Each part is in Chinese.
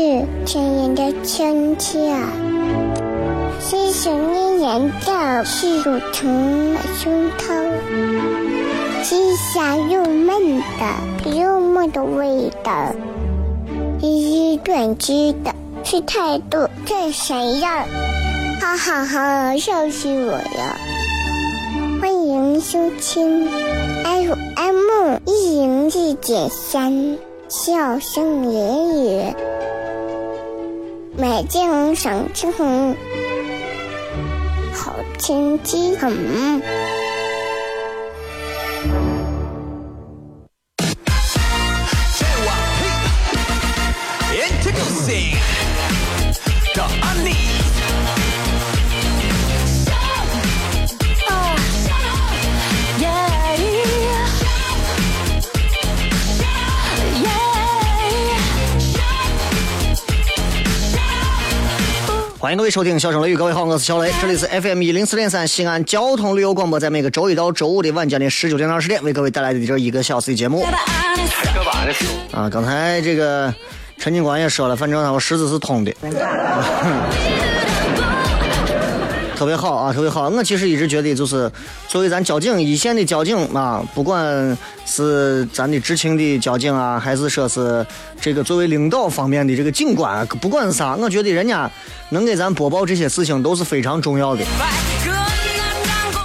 是亲人的亲切，细细念念的是乳成的胸膛，是香又闷的幽默的味道，一语断句的是态度这谁呀，哈哈哈，笑死我了！欢迎收听 FM 一零四点三。笑声言语，美景赏青红，好天气很。欢迎各位收听《笑声雷雨》，各位好，我是小雷，这里是 FM 一零四点三西安交通旅游广播，在每个周一到周五的晚间的十九点到二十点，为各位带来的这一个小时的节目。啊，刚才这个陈警官也说了，反正他我十字是通的。特别好啊，特别好！我其实一直觉得，就是作为咱交警一线的交警啊，不管是咱的执勤的交警啊，还是说是这个作为领导方面的这个警官，不管是啥，我觉得人家能给咱播报这些事情都是非常重要的。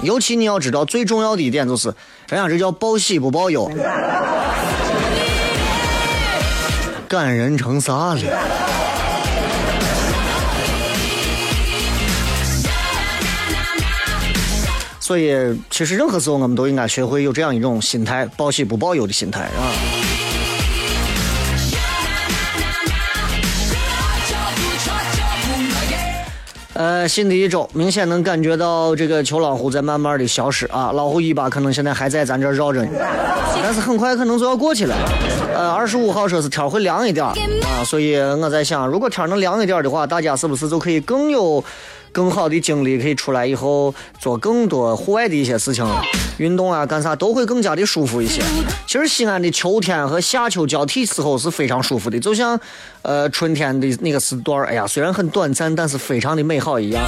尤其你要知道，最重要的一点就是，人家这叫报喜不报忧，感人成啥了？所以，其实任何时候我们都应该学会有这样一种心态，报喜不报忧的心态啊。呃，新的一周明显能感觉到这个秋老虎在慢慢的消失啊，老虎尾巴可能现在还在咱这绕着呢，但是很快可能就要过去了。呃，二十五号说是天会凉一点啊，所以我在想，如果天能凉一点的话，大家是不是就可以更有？更好的精力可以出来以后做更多户外的一些事情，运动啊，干啥都会更加的舒服一些。其实西安的秋天和夏秋交替时候是非常舒服的，就像呃春天的那个时段，哎呀，虽然很短暂，但是非常的美好一样。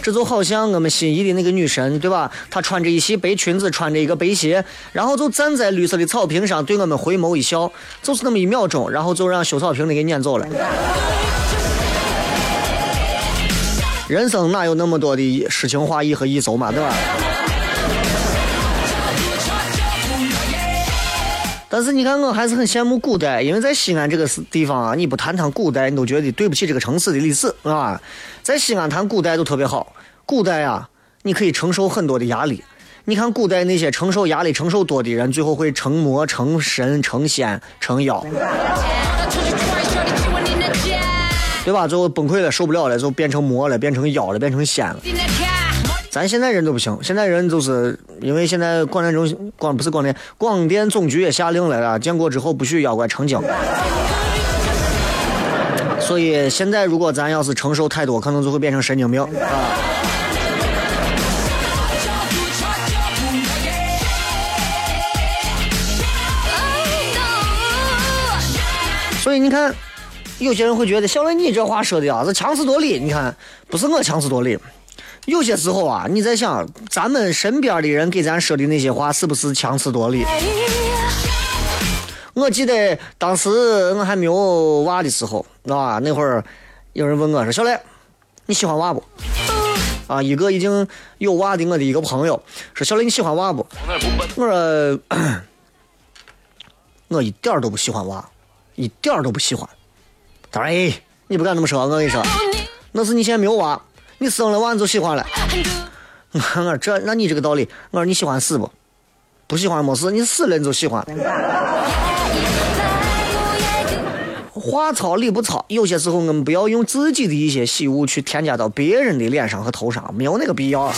这就好像我们心仪的那个女神，对吧？她穿着一袭白裙子，穿着一个白鞋，然后就站在绿色的草坪上，对我们回眸一笑，就是那么一秒钟，然后就让修草坪的给撵走了。人生哪有那么多的诗情画意和一走嘛，对吧？但是你看，我还是很羡慕古代，因为在西安这个地方啊，你不谈谈古代，你都觉得对不起这个城市的历史，是吧？在西安谈古代都特别好。古代啊，你可以承受很多的压力。你看古代那些承受压力承受多的人，最后会成魔、成神、成仙、成妖。对吧？最后崩溃了，受不了了，就变成魔了，变成妖了，变成仙了。咱现在人都不行，现在人就是因为现在广电中广不是广电，广电总局也下令来了，建国之后不许妖怪成精。所以现在如果咱要是承受太多，可能就会变成神经病啊。所以你看。有些人会觉得小雷，你这话说的啊是强词夺理。你看，不是我强词夺理。有些时候啊，你在想，咱们身边的人给咱说的那些话是不是强词夺理？我记得当时我还没有娃的时候，啊，那会儿有人问我说：“小雷，你喜欢娃不？”啊，一个已经有娃的我的一个朋友说：“小雷，你喜欢娃不？”我说：“我一点都不喜欢娃，一点都不喜欢。”当然：“哎，你不敢这么说，我跟你说，那是你现在没有娃，你生了娃你就喜欢了。”我说：“这，那你这个道理。”我说：“你喜欢死不？不喜欢没事，你死了你就喜欢。”话糙理不糙，有些时候我们不要用自己的一些喜恶去添加到别人的脸上和头上，没有那个必要。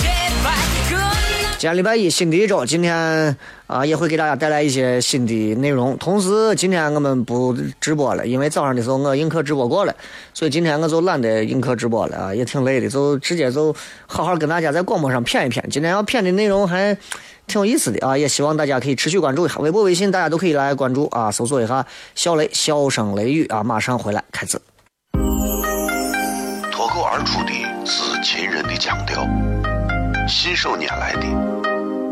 今天礼拜一，新的一周，今天啊也会给大家带来一些新的内容。同时，今天我们不直播了，因为早上的时候我映客直播过了，所以今天我就懒得映客直播了啊，也挺累的，就直接就好好跟大家在广播上谝一谝。今天要谝的内容还挺有意思的啊，也希望大家可以持续关注一下微博、微信，大家都可以来关注啊，搜索一下“小雷”，笑声雷雨啊，马上回来开始。脱口而出的是秦人的腔调，信手拈来的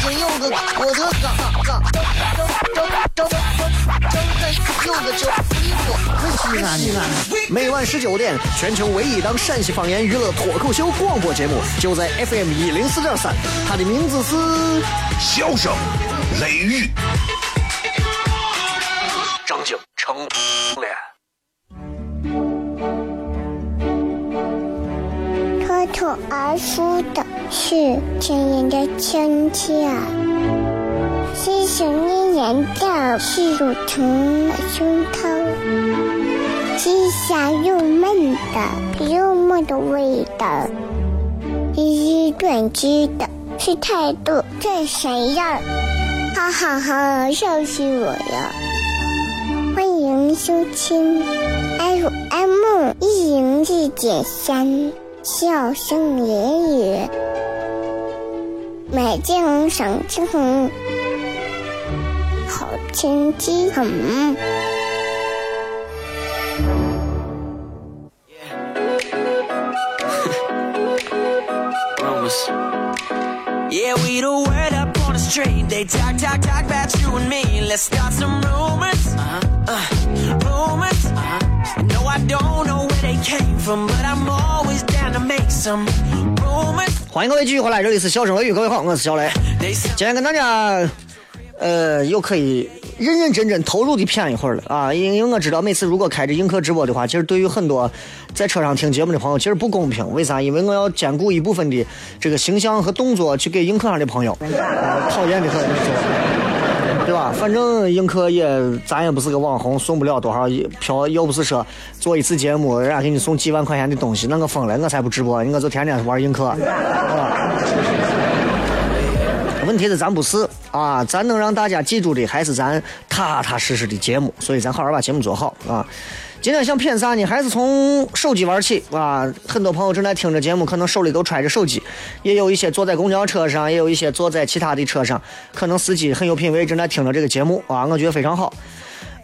金柚子，我的嘎嘎，张张张张张张柚子酒，西安西安。每晚十九点，全球唯一档陕西方言娱乐脱口秀广播节目，就在 FM 一零四点三，它的名字是《笑声雷雨》。张景成脸。脱口而出的是亲人的亲切，是想念人的是乳虫的胸膛，是香又闷的幽默的味道，是短知的是态度这谁样？哈哈哈，笑死我了！欢迎收听 FM 一零四点三。笑声言语，美景赏景，好天气很。欢迎各位继续回来，这里是笑声雷雨，各位好，我是小雷。今天跟大家，呃，又可以认认真真投入的谝一会儿了啊！因因为我知道每次如果开着映客直播的话，其实对于很多在车上听节目的朋友，其实不公平。为啥？因为我要兼顾一部分的这个形象和动作去给映客上的朋友，讨厌的很，对吧？反正映客也，咱也不是个网红，送不了多少票，又不是说做一次节目，人家给你送几万块钱的东西，那我疯了，我才不直播，我就天天玩映客，问题是咱不是啊，咱能让大家记住的还是咱踏踏实实的节目，所以咱好好把节目做好啊。今天想骗啥呢？还是从手机玩起啊！很多朋友正在听着节目，可能手里都揣着手机，也有一些坐在公交车上，也有一些坐在其他的车上，可能司机很有品位，正在听着这个节目啊！我觉得非常好。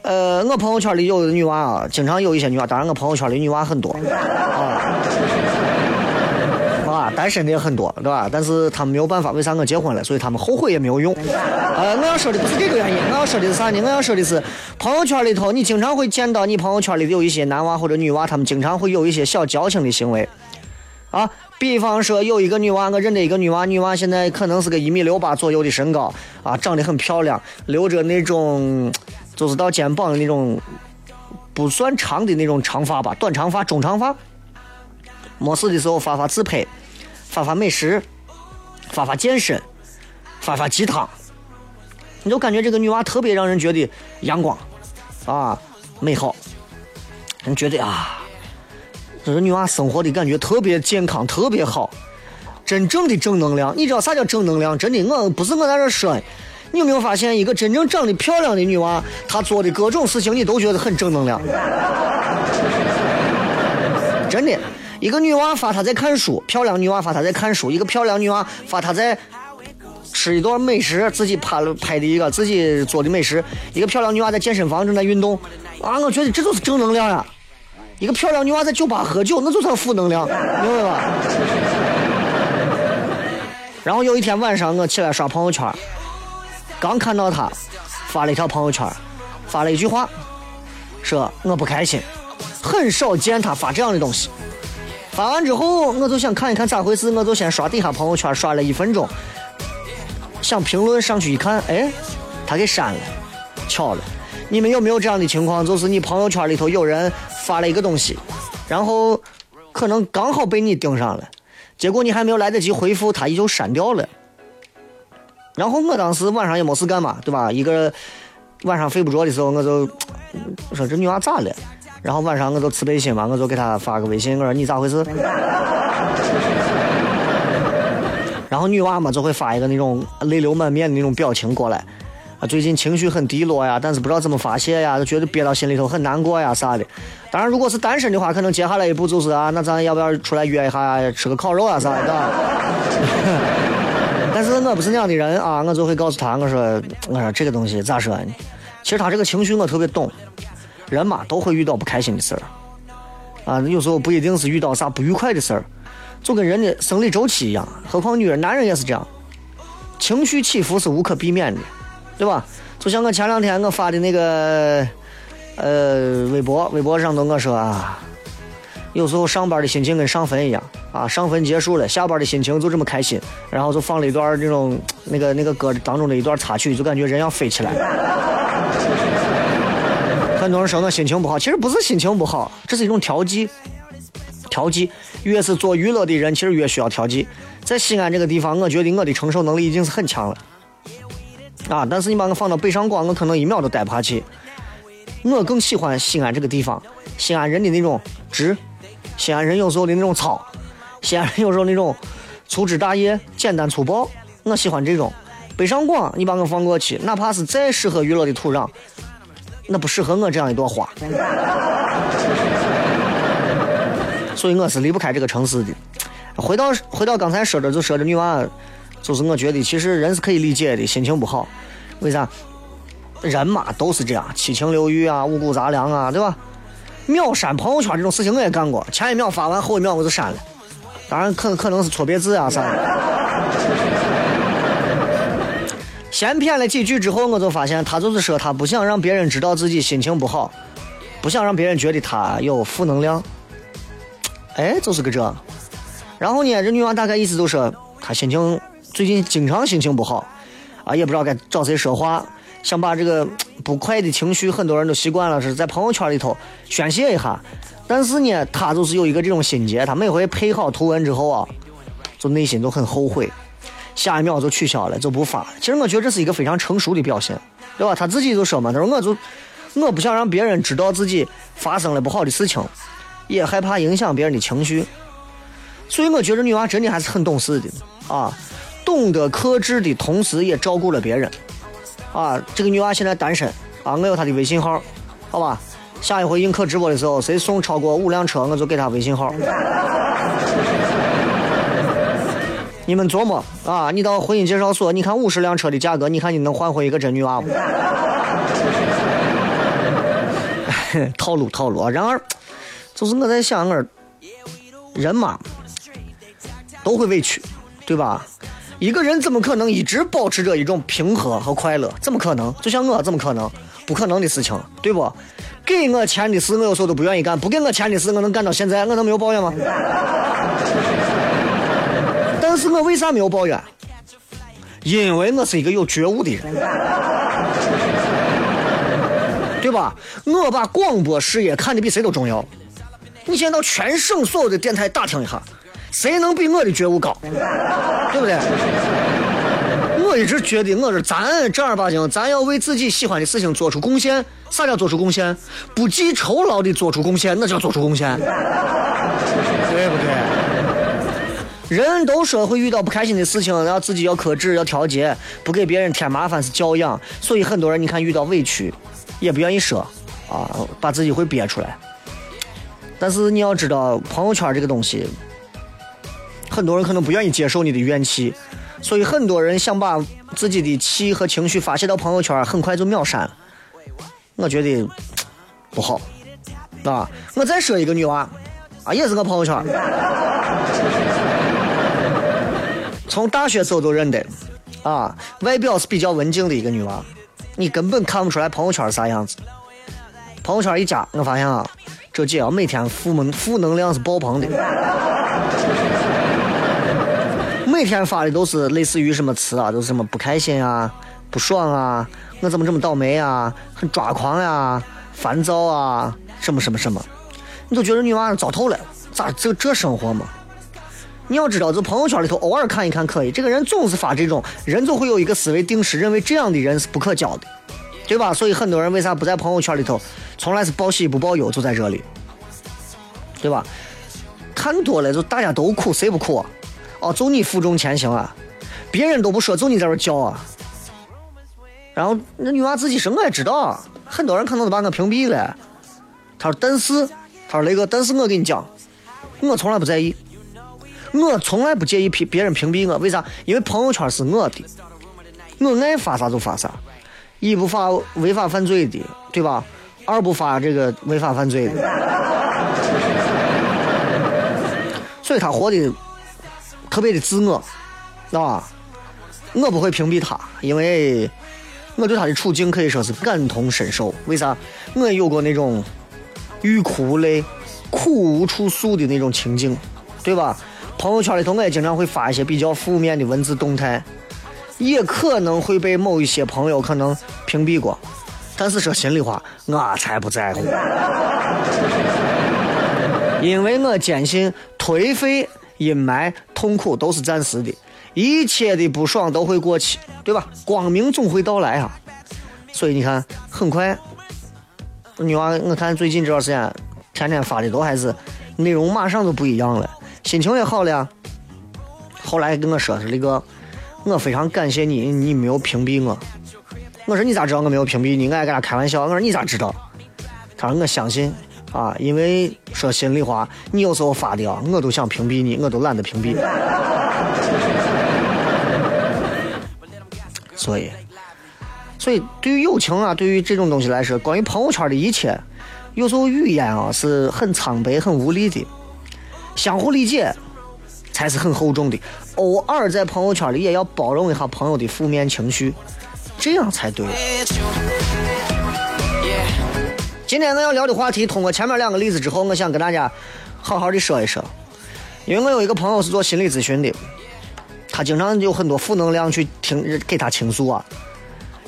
呃，我朋友圈里有的女娃啊，经常有一些女娃，当然我朋友圈里女娃很多啊。单身的也很多，对吧？但是他们没有办法，为啥我结婚了？所以他们后悔也没有用。呃，我要说的不是这个原因，我要说的是啥呢？我要说的是，朋友圈里头，你经常会见到你朋友圈里有一些男娃或者女娃，他们经常会有一些小矫情的行为。啊，比方说有一个女娃，我认得一个女娃，女娃现在可能是个一米六八左右的身高，啊，长得很漂亮，留着那种就是到肩膀的那种不算长的那种长发吧，短长发、中长发。没事的时候发发自拍。发发美食，发发健身，发发鸡汤，你就感觉这个女娃特别让人觉得阳光，啊，美好，人觉得啊，这个女娃生活的感觉特别健康，特别好，真正的正能量。你知道啥叫正能量？真的，我不是我在这说。你有没有发现，一个真正长得漂亮的女娃，她做的各种事情，你都觉得很正能量，真的。一个女娃发她在看书，漂亮女娃发她在看书；一个漂亮女娃发她在吃一顿美食，自己拍了拍的一个自己做的美食；一个漂亮女娃在健身房正在运动。啊，我觉得这就是正能量呀！一个漂亮女娃在酒吧喝酒，那就算负能量，明白吧？然后有一天晚上，我起来刷朋友圈，刚看到她发了一条朋友圈，发了一句话，说我不开心，很少见她发这样的东西。发完之后，我就想看一看咋回事，我就先刷底下朋友圈，刷了一分钟，想评论上去一看，哎，他给删了，巧了。你们有没有这样的情况？就是你朋友圈里头有人发了一个东西，然后可能刚好被你盯上了，结果你还没有来得及回复，他也就删掉了。然后我当时晚上也没事干嘛，对吧？一个晚上睡不着的时候，我就我说这女娃咋了？然后晚上我就慈悲心嘛，我就给她发个微信，我说你咋回事？然后女娃嘛就会发一个那种泪流满面的那种表情过来，啊，最近情绪很低落呀，但是不知道怎么发泄呀，就觉得憋到心里头很难过呀啥的。当然，如果是单身的话，可能接下来一步就是啊，那咱要不要出来约一下吃个烤肉啊啥的？但是我不是那样的人啊，我就会告诉他，我说我说这个东西咋说呢？其实他这个情绪我特别懂。人嘛都会遇到不开心的事儿，啊，有时候不一定是遇到啥不愉快的事儿，就跟人的生理周期一样，何况女人、男人也是这样，情绪起伏是无可避免的，对吧？就像我前两天我发的那个，呃，微博，微博上头我说啊，有时候上班的心情跟上坟一样，啊，上坟结束了，下班的心情就这么开心，然后就放了一段那种那个那个歌当中的一段插曲，就感觉人要飞起来。很多人说我心情不好，其实不是心情不好，这是一种调剂。调剂，越是做娱乐的人，其实越需要调剂。在西安这个地方，我觉得我的承受能力已经是很强了。啊，但是你把我放到北上广，我可能一秒都待不下去。我更喜欢西安这个地方，西安人的那种直，西安人有时候的那种糙，西安人有时候那种粗枝大叶、简单粗暴，我喜欢这种。北上广，你把我放过去，哪怕是再适合娱乐的土壤。那不适合我这样一朵花，所以我是离不开这个城市的。回到回到刚才说的，就说这女娃，就是我觉得其实人是可以理解的，心情不好，为啥？人嘛都是这样，七情六欲啊，五谷杂粮啊，对吧？秒删朋友圈这种事情我也干过，前一秒发完，后一秒我就删了。当然可可能是错别字啊啥的。先谝了几句之后，我就发现他就是说他不想让别人知道自己心情不好，不想让别人觉得他有负能量。哎，就是个这。然后呢，这女娃大概意思就是，她心情最近经常心情不好，啊，也不知道该找谁说话，想把这个不快的情绪，很多人都习惯了是在朋友圈里头宣泄一下。但是呢，她就是有一个这种心结，她每回配好图文之后啊，就内心都很后悔。下一秒就取消了，就不发。其实我觉得这是一个非常成熟的表现，对吧？他自己就说嘛，他说我就我不想让别人知道自己发生了不好的事情，也害怕影响别人的情绪，所以我觉得女娃真的还是很懂事的啊，懂得克制的同时也照顾了别人啊。这个女娃现在单身啊，我有她的微信号，好吧？下一回映客直播的时候，谁送超过五辆车，我就给她微信号。你们琢磨啊！你到婚姻介绍所，你看五十辆车的价格，你看你能换回一个真女娃不？套路套路啊！然而，就是我在想，我人嘛都会委屈，对吧？一个人怎么可能一直保持着一种平和和快乐？怎么可能？就像我，怎么可能？不可能的事情，对不？给我钱的事，我有时候都不愿意干；不给我钱的事，我能干到现在，我能没有抱怨吗？但是我为啥没有抱怨？因为我是一个有觉悟的人，对吧？我把广播事业看得比谁都重要。你先到全省所有的电台打听一下，谁能比我的觉悟高？对不对？我一直觉得，我是咱正儿八经，咱要为自己喜欢的事情做出贡献。啥叫做出贡献？不计酬劳的做出贡献，那叫做出贡献，对不对？人都说会遇到不开心的事情，要自己要克制，要调节，不给别人添麻烦是教养。所以很多人你看遇到委屈，也不愿意说，啊，把自己会憋出来。但是你要知道，朋友圈这个东西，很多人可能不愿意接受你的怨气，所以很多人想把自己的气和情绪发泄到朋友圈，很快就秒删。我觉得不好，啊，我再说一个女娃，啊，也是我朋友圈，从大学时候都认得，啊，外表是比较文静的一个女娃，你根本看不出来朋友圈啥样子。朋友圈一加，我发现啊，这姐啊每天负能负能量是爆棚的，每天发的都是类似于什么词啊，都是什么不开心啊、不爽啊，我怎么这么倒霉啊，很抓狂呀、烦躁啊，什么什么什么，你都觉得女娃糟透了，咋这这生活嘛？你要知道，这朋友圈里头偶尔看一看可以，这个人总是发这种，人就会有一个思维定式，认为这样的人是不可交的。对吧？所以很多人为啥不在朋友圈里头？从来是报喜不报忧，就在这里，对吧？看多了就大家都苦，谁不苦啊？哦，就你负重前行啊，别人都不说，就你在这叫啊。然后那女娃自己说，我也知道，很多人可能都把我屏蔽了。他说：“但是，他说雷哥，但是我跟你讲，我从来不在意，我从来不介意屏别人屏蔽我，为啥？因为朋友圈是我的，我爱发啥就发啥。”一不发违法犯罪的，对吧？二不发这个违法犯罪的，所以他活的特别的自我，啊，我不会屏蔽他，因为我对他的处境可以说是感同身受。为啥？我有过那种欲哭无泪、苦无处诉的那种情景，对吧？朋友圈里头我也经常会发一些比较负面的文字动态。也可能会被某一些朋友可能屏蔽过，但是说心里话，我才不在乎，因为我坚信颓废、阴霾、痛苦都是暂时的，一切的不爽都会过去，对吧？光明总会到来啊！所以你看，很快，女娃，我看最近这段时间，天天发的都还是内容，马上就不一样了，心情也好了。后来跟我说是那个。我非常感谢你，你没有屏蔽我。我说你咋知道我没有屏蔽你？我还跟他开玩笑。我说你咋知道？他说我相信啊，因为说心里话，你有时候发的啊，我都想屏蔽你，我都懒得屏蔽。所以，所以对于友情啊，对于这种东西来说，关于朋友圈的一切，有时候语言啊是很苍白、很无力的，相互理解。才是很厚重的。偶尔在朋友圈里也要包容一下朋友的负面情绪，这样才对。今天我要聊的话题，通过前面两个例子之后，我想跟大家好好的说一说。因为我有一个朋友是做心理咨询的，他经常有很多负能量去听给他倾诉啊。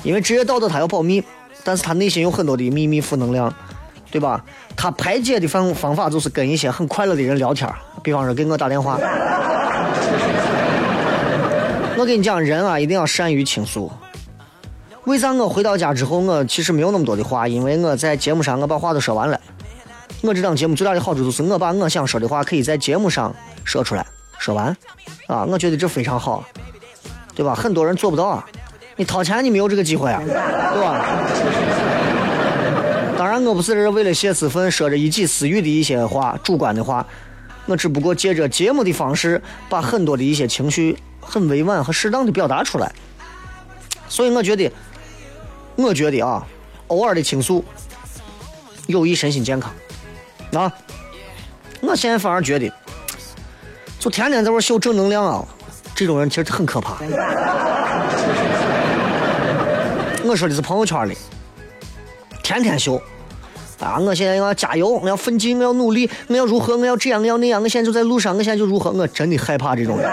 因为职业道德他要保密，但是他内心有很多的秘密负能量，对吧？他排解的方方法就是跟一些很快乐的人聊天比方说给我打电话。我跟你讲，人啊一定要善于倾诉。为啥我回到家之后，我其实没有那么多的话？因为我在节目上我把话都说完了。我这档节目最大的好处就是我把我想说的话可以在节目上说出来，说完，啊，我觉得这非常好，对吧？很多人做不到啊。你掏钱你没有这个机会啊，对吧？我不是为了泄私愤，说着一己私欲的一些话，主观的话。我只不过借着节目的方式，把很多的一些情绪很委婉和适当的表达出来。所以我觉得，我觉得啊，偶尔的倾诉有益身心健康。啊，我现在反而觉得，就天天在这秀正能量啊，这种人其实很可怕。我说的是朋友圈里，天天秀。啊！我现在要加油，我要奋进，我要努力，我要如何？我要这样，我要那样。我现在就在路上，我现在就如何？我真的害怕这种人。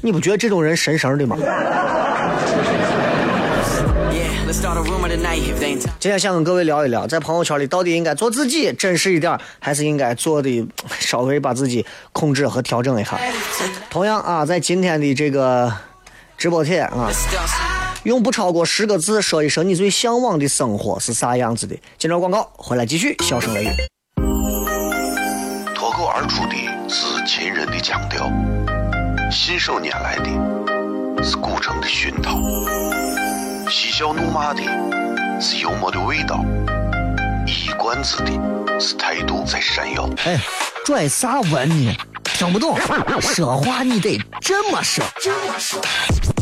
你不觉得这种人神神的吗？今天想跟各位聊一聊，在朋友圈里到底应该做自己，真实一点，还是应该做的稍微把自己控制和调整一下？同样啊，在今天的这个直播贴啊。用不超过十个字说一声你最向往的生活是啥样子的？接着广告回来继续笑声雷雨。脱口而出的是秦人的腔调，信手拈来的是古城的熏陶，嬉笑怒骂的是幽默的味道，一冠子的是态度在闪耀。哎，拽啥文呢？听不懂，说话你得这么说。北北北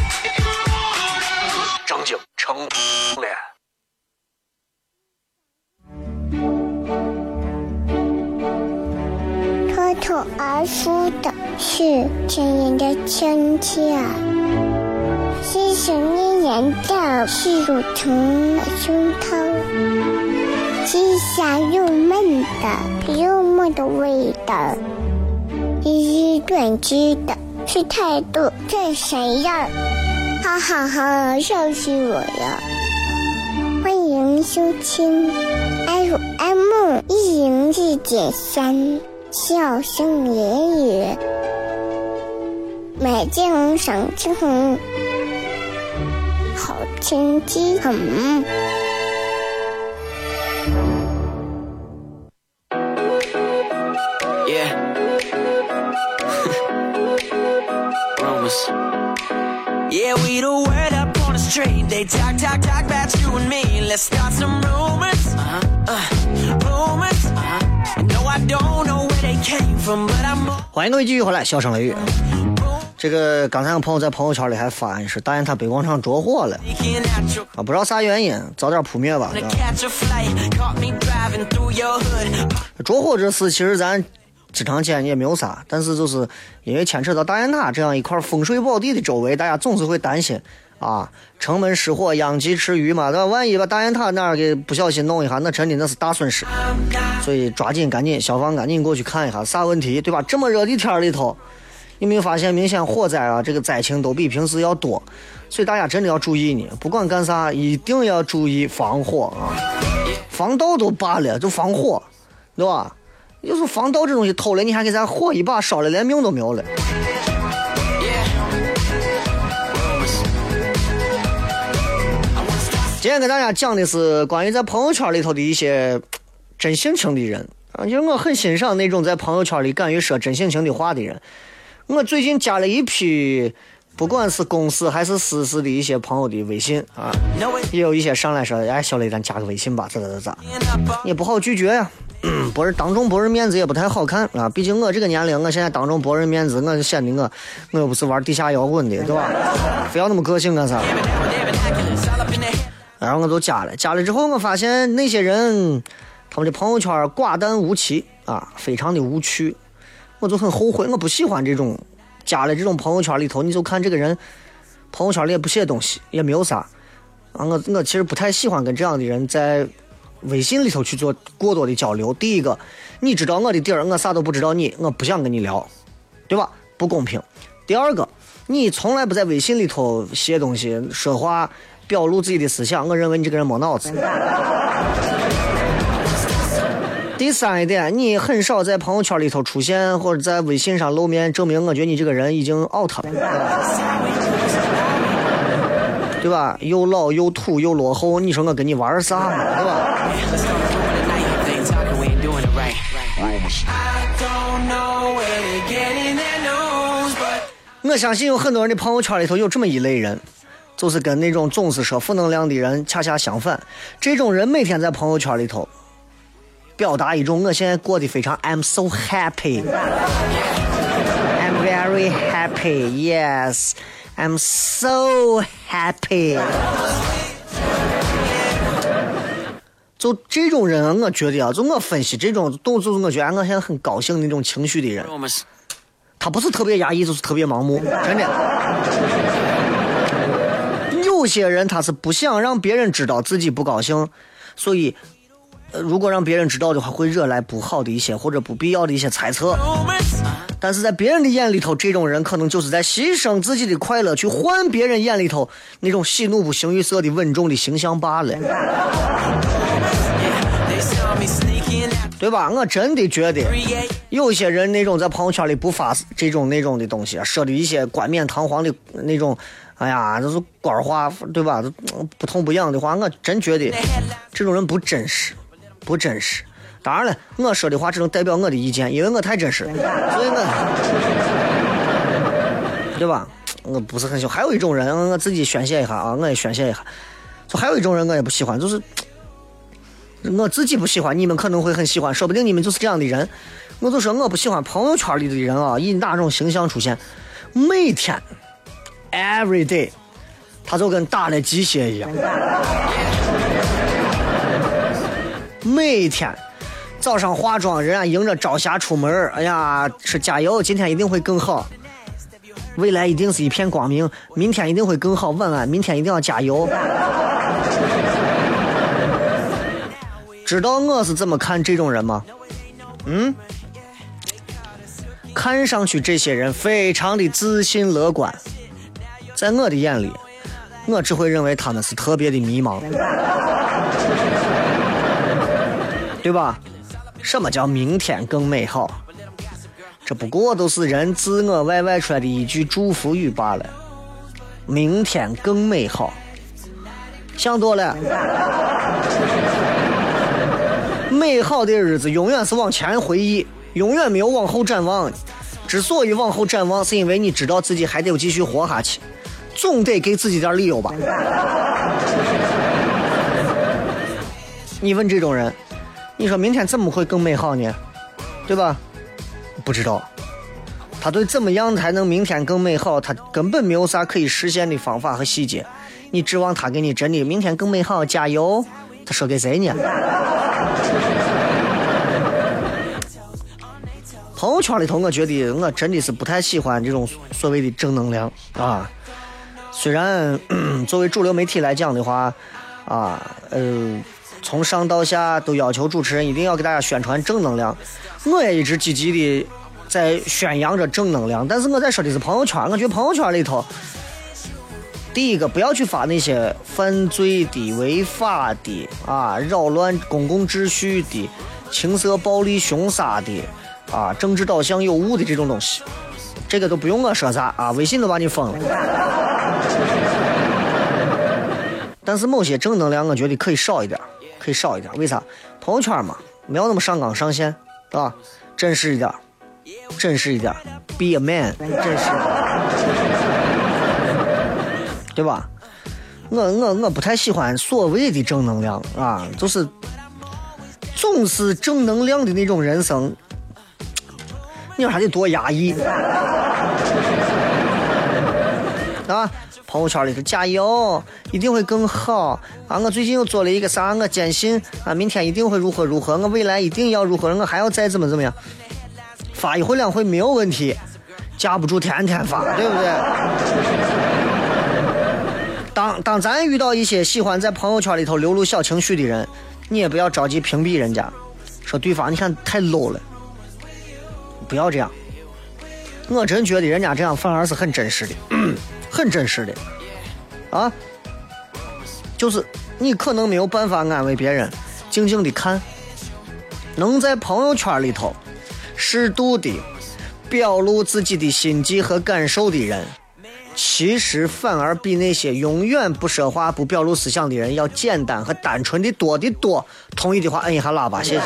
而出的是亲人的亲切，细细黏黏的是乳虫的胸膛，鸡下又闷的幽默的味道，一一断句的是态度这谁呀？哈哈哈，笑死我了！欢迎收听 FM 一零四点三。笑声言语，美景赏景，好天气很。Yeah. Rumors. Yeah, we the word up on the street. They talk, talk, talk about you and me. Let's start some 欢迎各位继续回来，笑声雷雨。这个刚才我朋友在朋友圈里还发是大雁塔北广场着火了啊，不知道啥原因，早点扑灭吧。着火这事其实咱经常见也没有啥，但是就是因为牵扯到大雁塔这样一块风水宝地的周围，大家总是会担心啊，城门失火，殃及池鱼嘛，那？万一把大雁塔那儿给不小心弄一下，那真的那是大损失。所以抓紧赶紧，消防赶紧过去看一下啥问题，对吧？这么热的天儿里头，你没有发现明显火灾啊，这个灾情都比平时要多，所以大家真的要注意呢，不管干啥，一定要注意防火啊。防盗都罢了，就防火，对吧？要是防盗这东西偷了，你还给咱火一把烧了，连命都没有了。今天跟大家讲的是关于在朋友圈里头的一些真性情的人啊，就是我很欣赏那种在朋友圈里敢于说真性情的话的人。我最近加了一批，不管是公司还是私事的一些朋友的微信啊，也有一些上来说，哎，小雷，咱加个微信吧，咋咋咋咋。也不好拒绝呀、嗯不是当众驳人面子也不太好看啊。毕竟我这个年龄，我现在当众驳人面子，我就显得我我又不是玩地下摇滚的，对吧？非要那么个性干啥？然后我就加了，加了之后我发现那些人他们的朋友圈寡淡无奇啊，非常的无趣，我就很后悔，我不喜欢这种加了这种朋友圈里头，你就看这个人朋友圈里也不写东西，也没有啥啊，我我其实不太喜欢跟这样的人在微信里头去做过多的交流。第一个，你知道我的底儿，我啥都不知道你，我不想跟你聊，对吧？不公平。第二个，你从来不在微信里头写东西、说话、表露自己的思想，我认为你这个人没脑子。第三一点，你很少在朋友圈里头出现，或者在微信上露面，证明我觉得你这个人已经 out 了。对吧？又老又土又落后，你说我跟你玩啥嘛，对吧？我相信有很多人的朋友圈里头有这么一类人。就是跟那种总是说负能量的人恰恰相反。这种人每天在朋友圈里头表达一种我现在过得非常，I'm so happy，I'm very happy，yes，I'm so happy。就这种人，我觉得啊，就我分析这种，都就是我觉得我现在很高兴那种情绪的人，他不是特别压抑，就是特别盲目，真的。有些人他是不想让别人知道自己不高兴，所以，如果让别人知道的话，会惹来不好的一些或者不必要的一些猜测。但是在别人的眼里头，这种人可能就是在牺牲自己的快乐，去换别人眼里头那种喜怒不形于色的稳重的形象罢了，对吧？我真的觉得。有些人那种在朋友圈里不发这种那种的东西，说的一些冠冕堂皇的那种，哎呀，这是官话，对吧？不痛不痒的话，我真觉得这种人不真实，不真实。当然了，我说的话只能代表我的意见，因为我太真实，所以我，对吧？我不是很喜欢。还有一种人，我自己宣泄一下啊，我也宣泄一下。就还有一种人，我也不喜欢，就是我自己不喜欢，你们可能会很喜欢，说不定你们就是这样的人。我就说我不喜欢朋友圈里的人啊，以哪种形象出现？每天，every day，他就跟打了鸡血一样，每天。早上化妆，人家迎着朝霞出门哎呀，是加油，今天一定会更好，未来一定是一片光明，明天一定会更好，晚安，明天一定要加油。知道我是怎么看这种人吗？嗯，看上去这些人非常的自信乐观，在我的眼里，我只会认为他们是特别的迷茫，对吧？什么叫明天更美好？这不过都是人自我外外出来的一句祝福语罢了。明天更美好，想多了。美好的日子永远是往前回忆，永远没有往后展望。之所以往后展望，是因为你知道自己还得继续活下去，总得给自己点理由吧。你问这种人。你说明天怎么会更美好呢？对吧？不知道，他对怎么样才能明天更美好，他根本没有啥可以实现的方法和细节。你指望他给你真的明天更美好？加油！他说给谁呢？朋友圈里头，我觉得我真的是不太喜欢这种所谓的正能量啊。虽然 作为主流媒体来讲的话，啊，呃。从上到下都要求主持人一定要给大家宣传正能量，我也一直积极的在宣扬着正能量。但是我在说的是朋友圈，我觉得朋友圈里头，第一个不要去发那些犯罪的、违法的啊、扰乱公共秩序的、情色暴力凶杀的啊、政治导向有误的这种东西，这个都不用我说啥啊，微信都把你封了。但是某些正能量，我觉得可以少一点。可以少一点，为啥？朋友圈嘛，没有那么上纲上线，啊，真实一点，真实一点，be a man，真实，对吧？我我我不太喜欢所谓的正能量啊，就是总是正能量的那种人生，你说还得多压抑啊！朋友圈里头加油，一定会更好啊！我最近又做了一个啥？我坚信啊，明天一定会如何如何，我未来一定要如何，我还要再怎么怎么样，发一回两回没有问题，架不住天天发，对不对？当当咱遇到一些喜欢在朋友圈里头流露小情绪的人，你也不要着急屏蔽人家，说对方你看太 low 了，不要这样。我真觉得人家这样反而是很真实的。很真实的，啊，就是你可能没有办法安慰别人，静静的看，能在朋友圈里头适度的表露自己的心迹和感受的人，其实反而比那些永远不说话、不表露思想的人要简单和单纯的多的多。同意的话，摁一下喇叭，谢谢。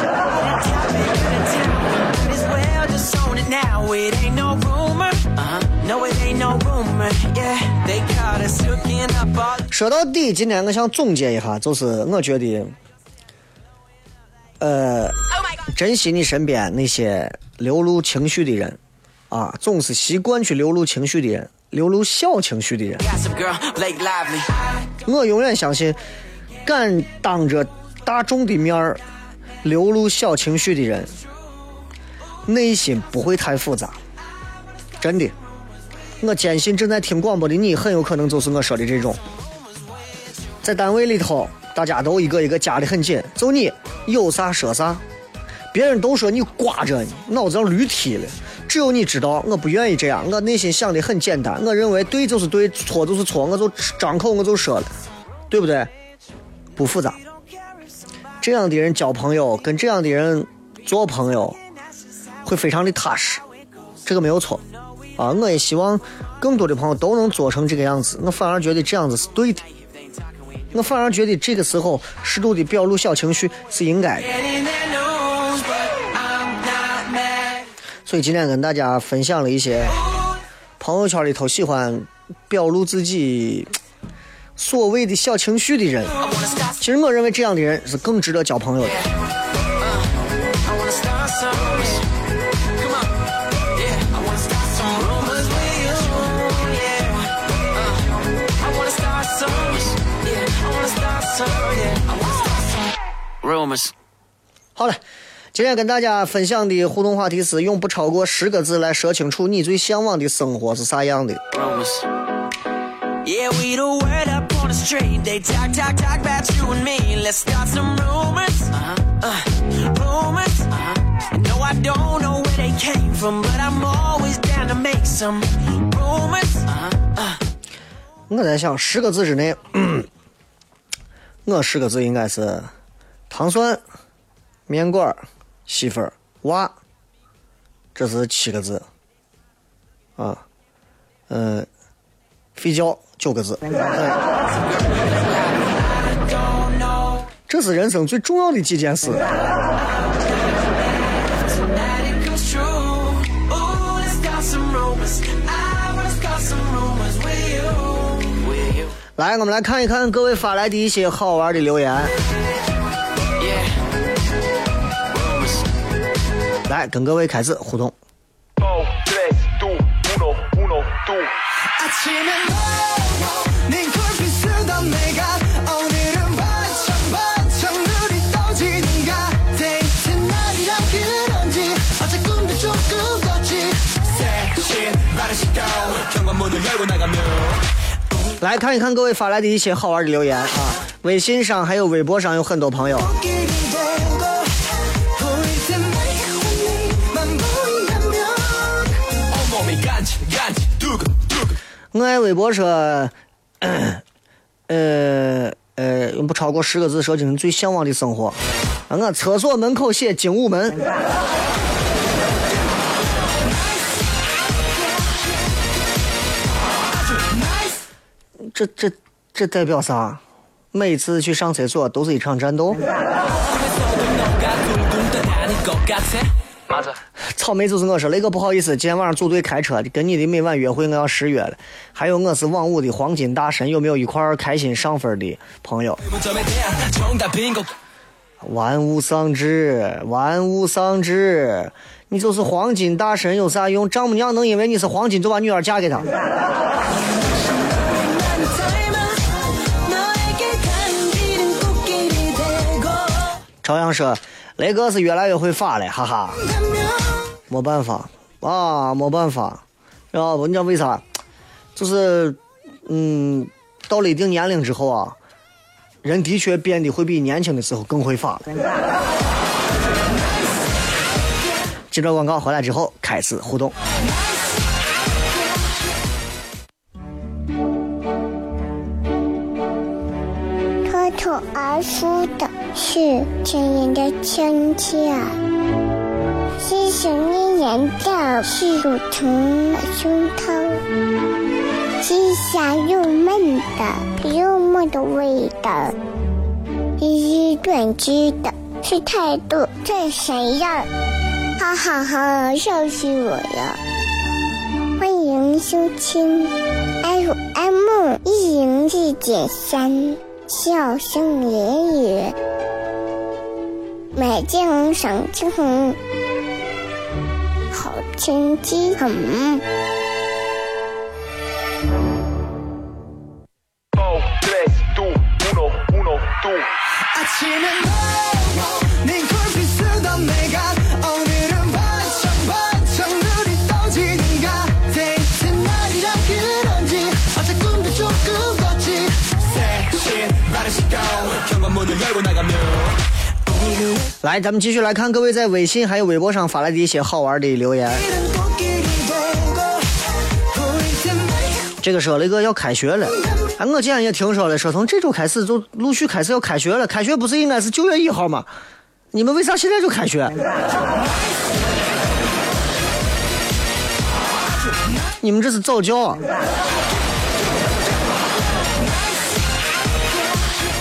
说到底，今天我想总结一下，就是我觉得，呃，珍惜你身边那些流露情绪的人，啊，总是习惯去流露情绪的人，流露小情绪的人。我永远相信，敢当着大众的面儿流露小情绪的人，内心不会太复杂。真的，我坚信正在听广播的你，很有可能就是我说的这种。在单位里头，大家都一个一个夹得很紧，就你有啥说啥，别人都说你挂着呢，脑子让驴踢了。只有你知道，我不愿意这样，我内心想的很简单，我认为对就是对，错就是错，我就张口我就说了，对不对？不复杂。这样的人交朋友，跟这样的人做朋友，会非常的踏实，这个没有错。啊我也希望更多的朋友都能做成这个样子我反而觉得这样子是对的。我反而觉得这个时候适度的表露小情绪是应该的。所以今天跟大家分享了一些朋友圈里头喜欢表露自己所谓的小情绪的人。其实我认为这样的人是更值得交朋友的。Rumors. 好了，今天跟大家分享的互动话题是用不超过十个字来说清楚你最向往的生活是啥样的。Rumors. Yeah, we the word up on the street. They talk, talk, talk about you and me. Let's start some rumors. Uh-huh. Uh, rumors. Uh-huh. No, I don't know where they came from, but I'm always down to make some rumors. Uh-huh. Uh. 我在想，十个字之内，我十个字应该是糖蒜、面馆、媳妇儿、娃，这是七个字。啊，嗯、睡觉九个字。这是人生最重要的几件事。来，我们来看一看各位发来的一些好玩的留言。来跟各位开始互动。来看一看各位发来的一些好玩的留言啊微信上还有微博上有很多朋友。我爱微博说，呃呃，用不超过十个字说清最向往的生活。我厕所门口写精武门。这这这代表啥？每次去上厕所都是一场战斗。草莓就是我说雷哥不好意思，今天晚上组队开车，跟你的每晚约会我要失约了。还有我是网舞的黄金大神，有没有一块开心上分的朋友？玩物丧志，玩物丧志，你就是黄金大神有啥用？丈母娘能因为你是黄金就把女儿嫁给他？朝阳说，雷哥是越来越会发了，哈哈。没办法啊，没办法，知道不？你知道为啥？就是，嗯，到了一定年龄之后啊，人的确变得会比年轻的时候更会发了。接着广告回来之后开始互动。脱口而出的是亲人的亲切，细细腻黏的是乳虫的胸膛，细香又闷的幽默的味道，一一断句的是态度这谁呀？哈哈哈，笑死我了！欢迎收听 FM 一零一点三，笑声言语，美景赏景，好天气很。dos, tres, tú, uno, uno, tú. 来，咱们继续来看各位在微信还有微博上发来的一些好玩的留言。这个说了一个要开学了，哎，我今天也听说了，说从这周开始就陆续开始要开学了。开学不是应该是九月一号吗？你们为啥现在就开学？你们这是早教、啊。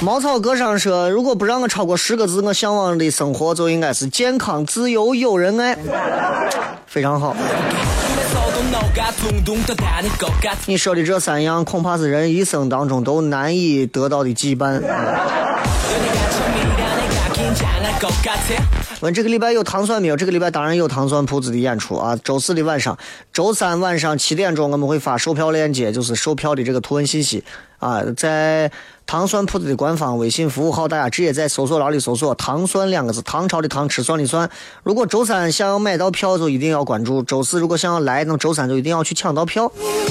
茅草格上说如果不让我超过十个字我向往的生活就应该是健康自由有人爱非常好。你说的这三样恐怕是人一生当中都难以得到的羁绊。问这个礼拜有糖蒜没有？这个礼拜当然有糖蒜铺子的演出啊。周四的晚上周三晚上七点钟我们会发售票链接就是售票的这个图文信息。啊在糖蒜铺子的官方微信服务号，大家直接在搜索栏里搜索“糖蒜”两个字，唐朝的糖，吃蒜的蒜。如果周三想要买到票，就一定要关注；周四如果想要来，那周三就一定要去抢到票。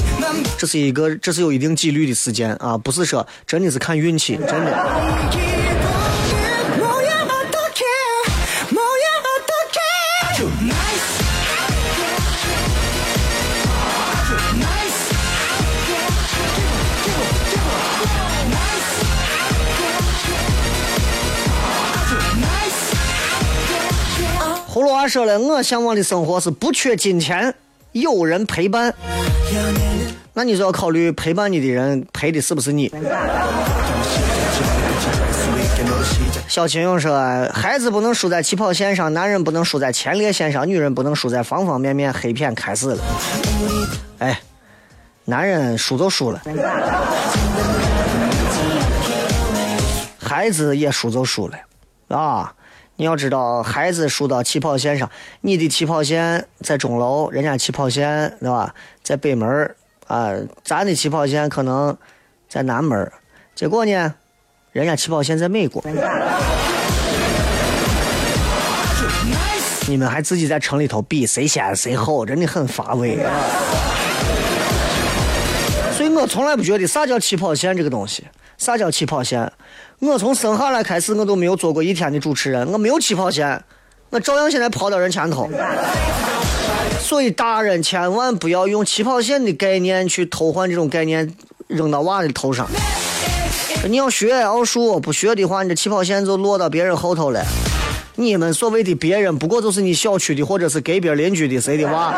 这是一个，这是有一定几率的事件啊，不是说真的是看运气，真的。娃说了，我向往的生活是不缺金钱，有人陪伴。那你就要考虑陪伴你的人陪的是不是你。小秦勇说：“孩子不能输在起跑线上，男人不能输在前列线上，女人不能输在方方面面。黑片开始了。哎，男人输就输了，孩子也输就输了啊！你要知道，孩子输到起跑线上，你的起跑线在钟楼，人家起跑线对吧，在北门啊，咱的起跑线可能在南门结果呢，人家起跑线在美国。你们还自己在城里头比谁先谁后，真的很乏味啊！所以我从来不觉得啥叫起跑线这个东西，啥叫起跑线？我从生下来开始，我都没有做过一天的主持人，我没有起跑线，我照样现在跑到人前头。所以大人千万不要用起跑线的概念去偷换这种概念扔到娃的头上。你要学奥数，不学的话，你这起跑线就落到别人后头了。你们所谓的别人，不过就是你小区的或者是隔壁邻居的谁的娃。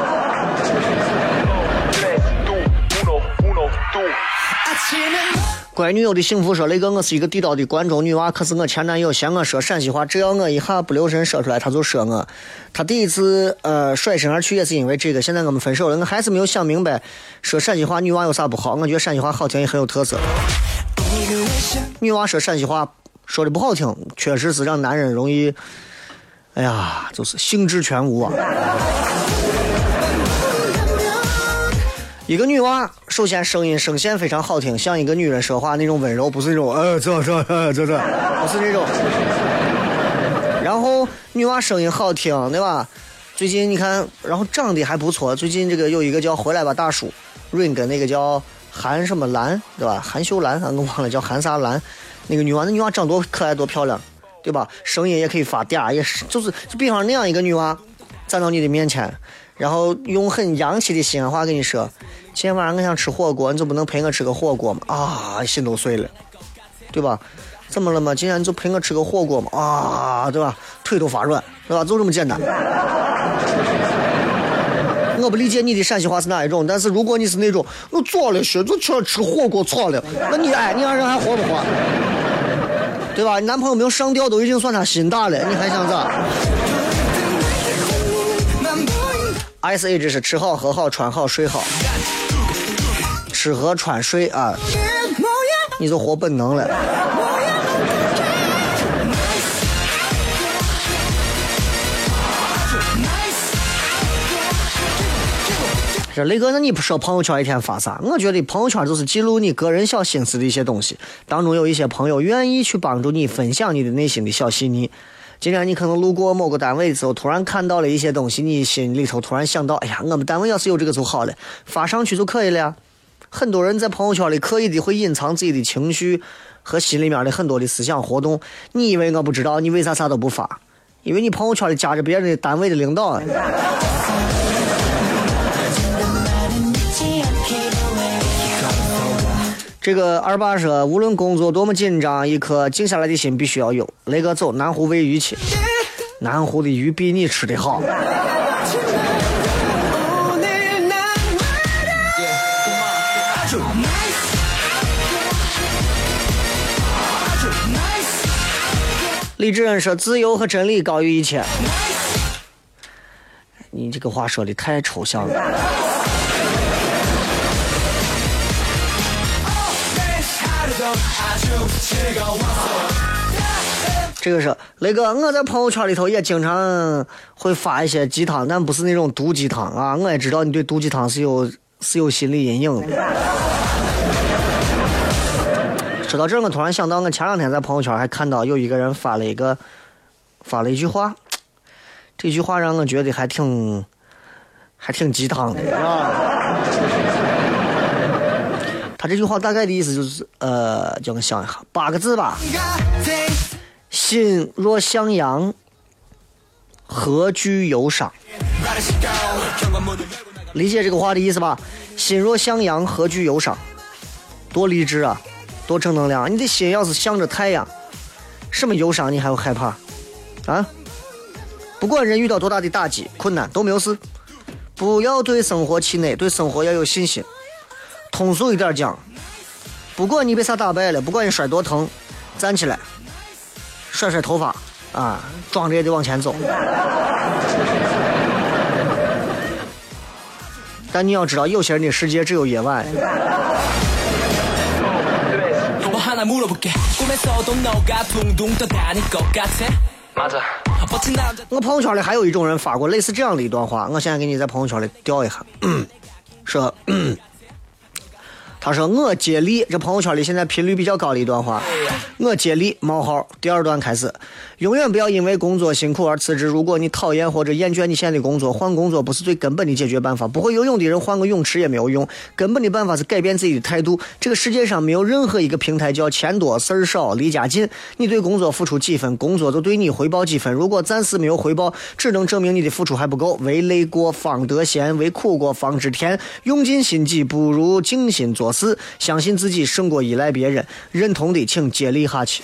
乖女友的幸福说：“雷哥，我是一个地道的关中女娃，可是我前男友嫌我说陕西话，只要我一下不留神说出来，他就说我。他第一次呃甩身而去也是因为这个。现在我们分手了，我还是没有想明白，说陕西话女娃有啥不好？我觉得陕西话好听也很有特色。女娃说陕西话说的不好听，确实是让男人容易，哎呀，就是兴致全无啊。”一个女娃，首先声音声线非常好听，像一个女人说话那种温柔，不是那种呃这这这这这，不是那种。然后女娃声音好听，对吧？最近你看，然后长得还不错。最近这个有一个叫《回来吧大叔》，Rain 跟那个叫韩什么兰，对吧？韩秀兰，我忘了叫韩啥兰。那个女娃，那女娃长多可爱多漂亮，对吧？声音也可以发嗲，也是就是就比方那样一个女娃站到你的面前。然后用很洋气的西安话跟你说：“今天晚上我想吃火锅，你就不能陪我吃个火锅吗？”啊，心都碎了，对吧？怎么了嘛？今天你就陪我吃个火锅嘛？啊，对吧？腿都发软，对吧？就这么简单。我不理解你的陕西话是哪一种，但是如果你是那种我做了学就吃吃火锅错了，那你哎，你让人还活不活？对吧？你男朋友没有上吊都已经算他心大了，你还想咋？S A 这是吃好喝好穿好睡好，吃喝穿睡啊，你就活本能了。这雷哥，那你不说朋友圈一天发啥？我觉得朋友圈就是记录你个人小心思的一些东西，当中有一些朋友愿意去帮助你分享你的内心的小细腻。今天你可能路过某个单位的时候，突然看到了一些东西，你心里头突然想到，哎呀，我们单位要是有这个就好了，发上去就可以了。很多人在朋友圈里刻意的会隐藏自己的情绪和心里面的很多的思想活动。你以为我不知道？你为啥啥都不发？因为你朋友圈里夹着别人的单位的领导啊。这个二爸说，无论工作多么紧张，一颗静下来的心必须要有。雷哥走南湖喂鱼去，南湖的鱼比你吃的好。李志仁说，自由和真理高于一切。你这个话说的太抽象了。这个是雷哥，我在朋友圈里头也经常会发一些鸡汤，但不是那种毒鸡汤啊。我也知道你对毒鸡汤是有是有心理阴影的。说到这，我突然想到，我前两天在朋友圈还看到有一个人发了一个发了一句话，这句话让我觉得还挺还挺鸡汤的啊。这句话大概的意思就是，呃，叫我想一下，八个字吧。心若向阳，何惧忧伤？理解这个话的意思吧？心若向阳，何惧忧伤？多励志啊，多正能量！你的心要是向着太阳，什么忧伤你还会害怕？啊？不管人遇到多大的打击、困难都没有事，不要对生活气馁，对生活要有信心。通俗一点讲，不管你被啥打败了，不管你摔多疼，站起来，甩甩头发，啊，装着也得往前走。但你要知道，有些人的世界只有夜晚。我朋友圈里还有一种人发过类似这样的一段话，我现在给你在朋友圈里调一下，说。他说我接力，这朋友圈里现在频率比较高的一段话，我接力冒号，第二段开始，永远不要因为工作辛苦而辞职。如果你讨厌或者厌倦你现在的工作，换工作不是最根本的解决办法。不会游泳的人换个泳池也没有用，根本的办法是改变自己的态度。这个世界上没有任何一个平台叫钱多事儿少离家近。你对工作付出几分，工作就对你回报几分。如果暂时没有回报，只能证明你的付出还不够。为累过方得闲，为苦过方知甜。用尽心机不如静心做事，相信自己胜过依赖别人。认同的请接力下去。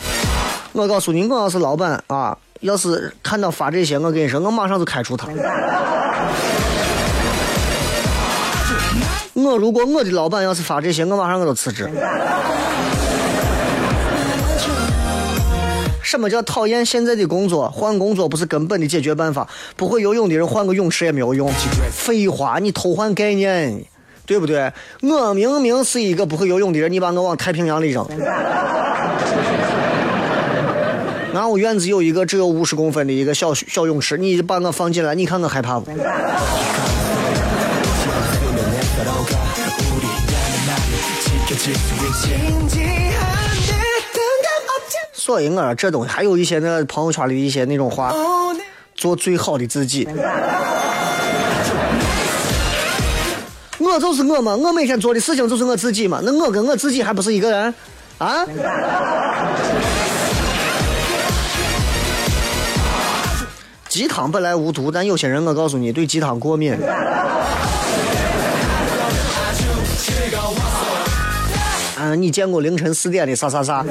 我告诉你，我要是老板啊，要是看到发这些，我跟你说，我马上就开除他。我如果我的老板要是发这些，我马上我就辞职。什么叫讨厌现在的工作？换工作不是根本的解决办法。不会游泳的人换个泳池也没有用。废话，你偷换概念，对不对？我明明是一个不会游泳的人，你把我往太平洋里扔。俺 我院子有一个只有五十公分的一个小小泳池，你把我放进来，你看我害怕不？所以我说这东西还有一些那朋友圈里的一些那种话，做最好的自己。我就是我嘛，我每天做的事情就是我自己嘛，那我跟我自己还不是一个人啊？鸡汤本来无毒，但有些人我告诉你，对鸡汤过敏。嗯，你见过凌晨四点的啥啥啥？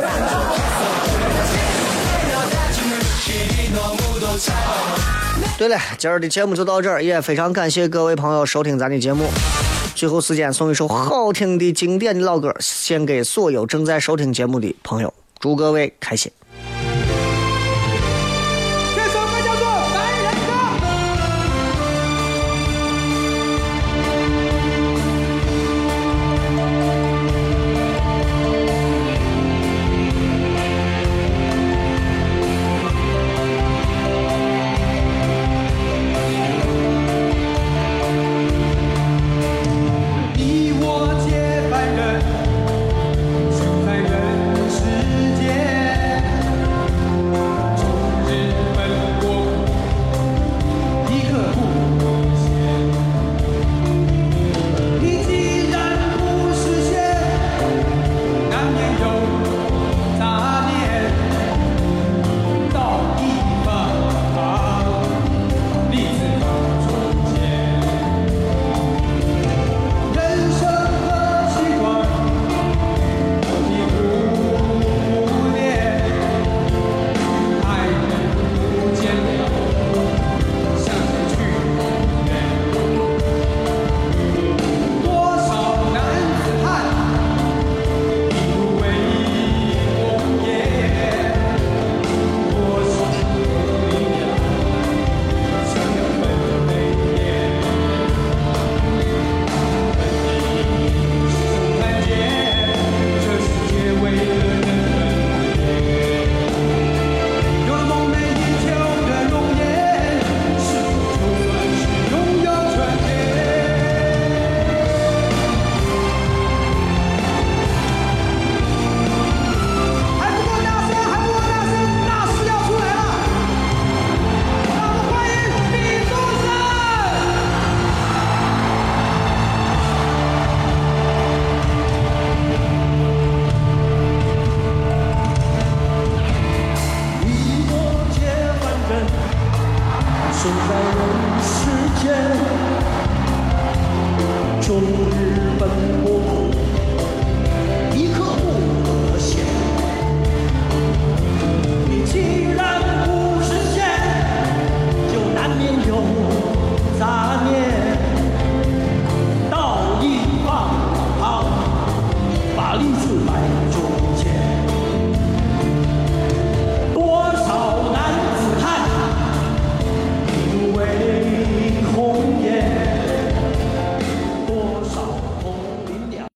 对了，今儿的节目就到这儿，也非常感谢各位朋友收听咱的节目。最后时间送一首好听的经典的老歌，献给所有正在收听节目的朋友，祝各位开心。